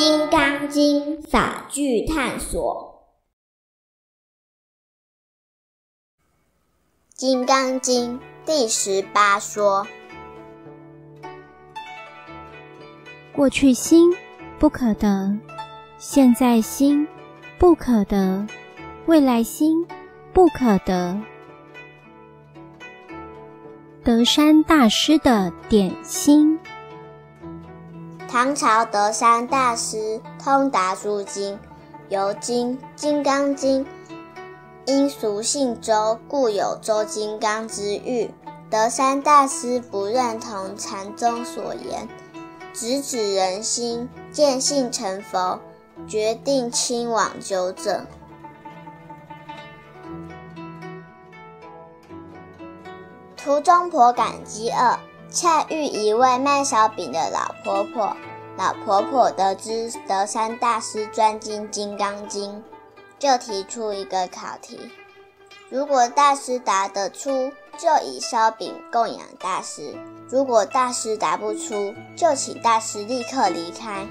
金刚经法句探索，《金刚经》第十八说：过去心不可得，现在心不可得，未来心不可得。德山大师的点心。唐朝德山大师通达诸经，尤经《金刚经》，因俗姓周，故有周金刚之誉。德山大师不认同禅宗所言，直指人心，见性成佛，决定亲往纠正。途中颇感饥饿。恰遇一位卖烧饼的老婆婆，老婆婆得知德山大师专精《金刚经》，就提出一个考题：如果大师答得出，就以烧饼供养大师；如果大师答不出，就请大师立刻离开。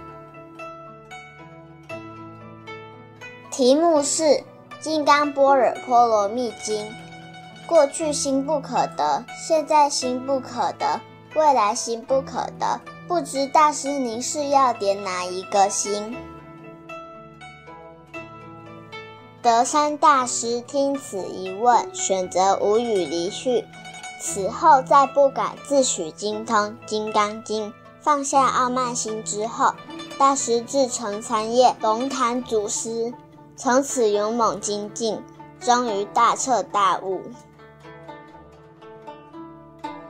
题目是《金刚般若波罗蜜经》。过去心不可得，现在心不可得，未来心不可得。不知大师您是要点哪一个心？德山大师听此一问，选择无语离去。此后再不敢自诩精通《金刚经》，放下傲慢心之后，大师自成参谒龙潭祖师，从此勇猛精进，终于大彻大悟。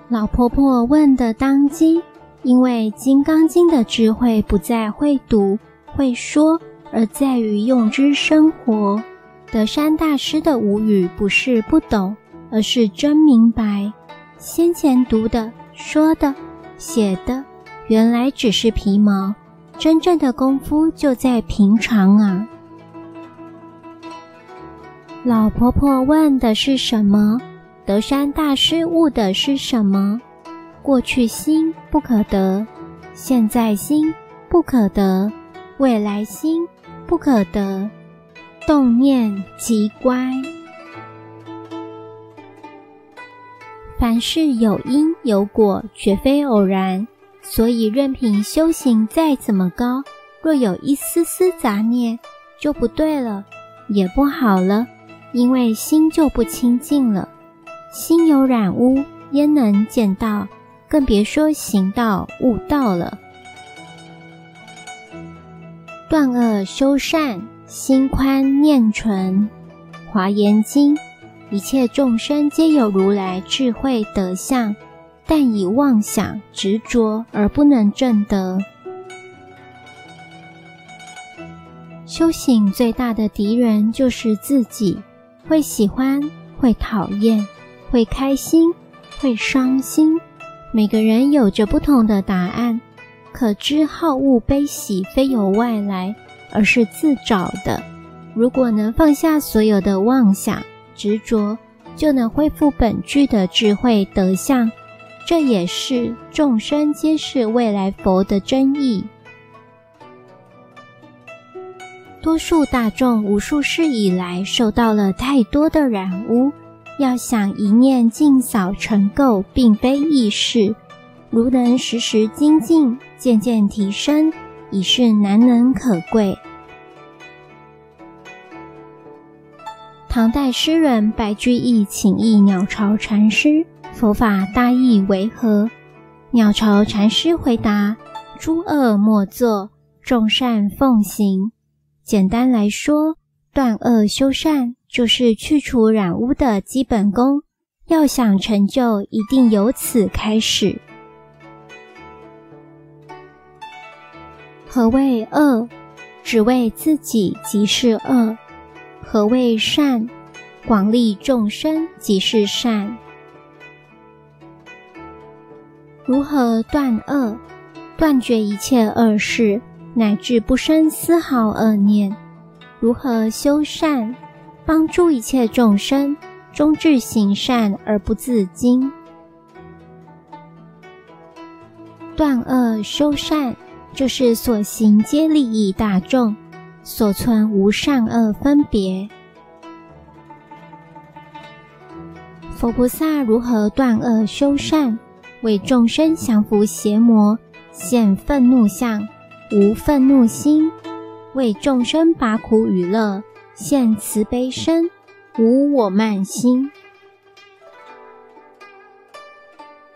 老婆婆问的当机，因为《金刚经》的智慧不在会读会说，而在于用之生活。德山大师的无语不是不懂，而是真明白。先前读的、说的、写的，原来只是皮毛，真正的功夫就在平常啊。老婆婆问的是什么？德山大师悟的是什么？过去心不可得，现在心不可得，未来心不可得。动念即乖。凡事有因有果，绝非偶然。所以任凭修行再怎么高，若有一丝丝杂念，就不对了，也不好了，因为心就不清净了。心有染污，焉能见道？更别说行道、悟道了。断恶修善，心宽念纯。华严经：一切众生皆有如来智慧德相，但以妄想执着而不能证得。修行最大的敌人就是自己，会喜欢，会讨厌。会开心，会伤心。每个人有着不同的答案，可知好恶悲喜非由外来，而是自找的。如果能放下所有的妄想执着，就能恢复本具的智慧德相。这也是众生皆是未来佛的真意。多数大众无数世以来受到了太多的染污。要想一念尽扫尘垢，并非易事。如能时时精进，渐渐提升，已是难能可贵。唐代诗人白居易请益鸟巢禅师：“佛法大意为何？”鸟巢禅师回答：“诸恶莫作，众善奉行。”简单来说，断恶修善。就是去除染污的基本功，要想成就，一定由此开始。何谓恶？只为自己即是恶。何谓善？广利众生即是善。如何断恶？断绝一切恶事，乃至不生丝毫恶念。如何修善？帮助一切众生终至行善而不自矜，断恶修善，就是所行皆利益大众，所存无善恶分别。佛菩萨如何断恶修善，为众生降伏邪魔，现愤怒相，无愤怒心；为众生拔苦与乐，现慈悲身，无我慢心。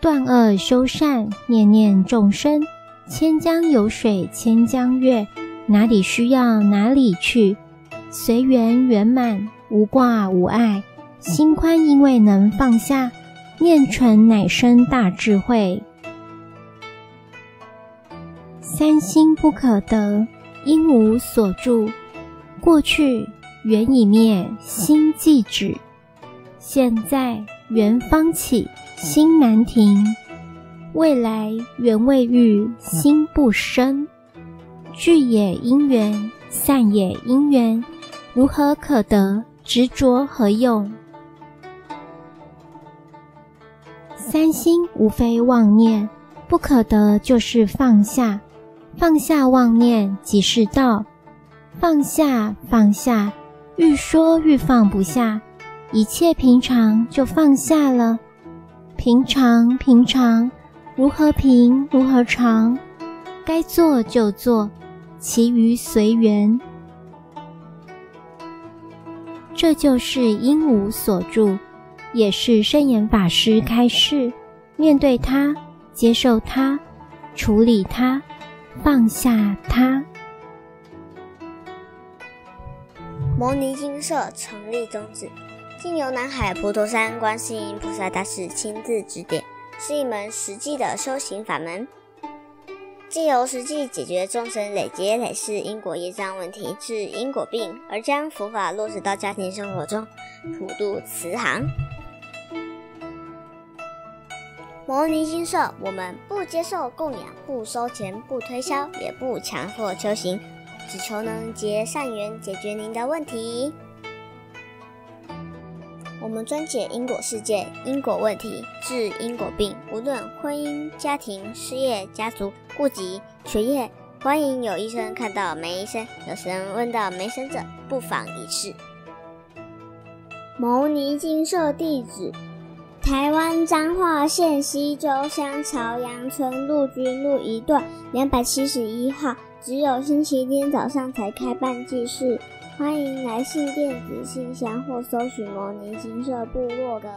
断恶修善，念念众生，千江有水千江月，哪里需要哪里去，随缘圆满，无挂无碍。心宽，因为能放下；念纯，乃生大智慧。三心不可得，因无所住。过去缘已灭，心即止；现在缘方起，心难停；未来缘未遇，心不生。聚也因缘，散也因缘，如何可得？执着何用？三心无非妄念，不可得就是放下。放下妄念即是道。放下放下，愈说愈放不下。一切平常就放下了。平常平常，如何平如何常？该做就做，其余随缘。这就是因无所住。也是圣严法师开示：面对他，接受他，处理他，放下他。摩尼金舍成立宗旨，经由南海普陀山观世音菩萨大士亲自指点，是一门实际的修行法门，借由实际解决众生累劫累世因果业障问题，治因果病，而将佛法落实到家庭生活中，普渡慈航。摩尼金舍，我们不接受供养，不收钱，不推销，也不强迫修行，只求能结善缘，解决您的问题。我们专解因果事件、因果问题，治因果病，无论婚姻、家庭、事业、家族、户籍、学业，欢迎有医生看到没医生，有神问到没神者，不妨一试。牟尼金舍地址。台湾彰化县西周乡朝阳村陆军路一段两百七十一号，只有星期天早上才开办祭事，欢迎来信电子信箱或搜寻摩尼金色部落的。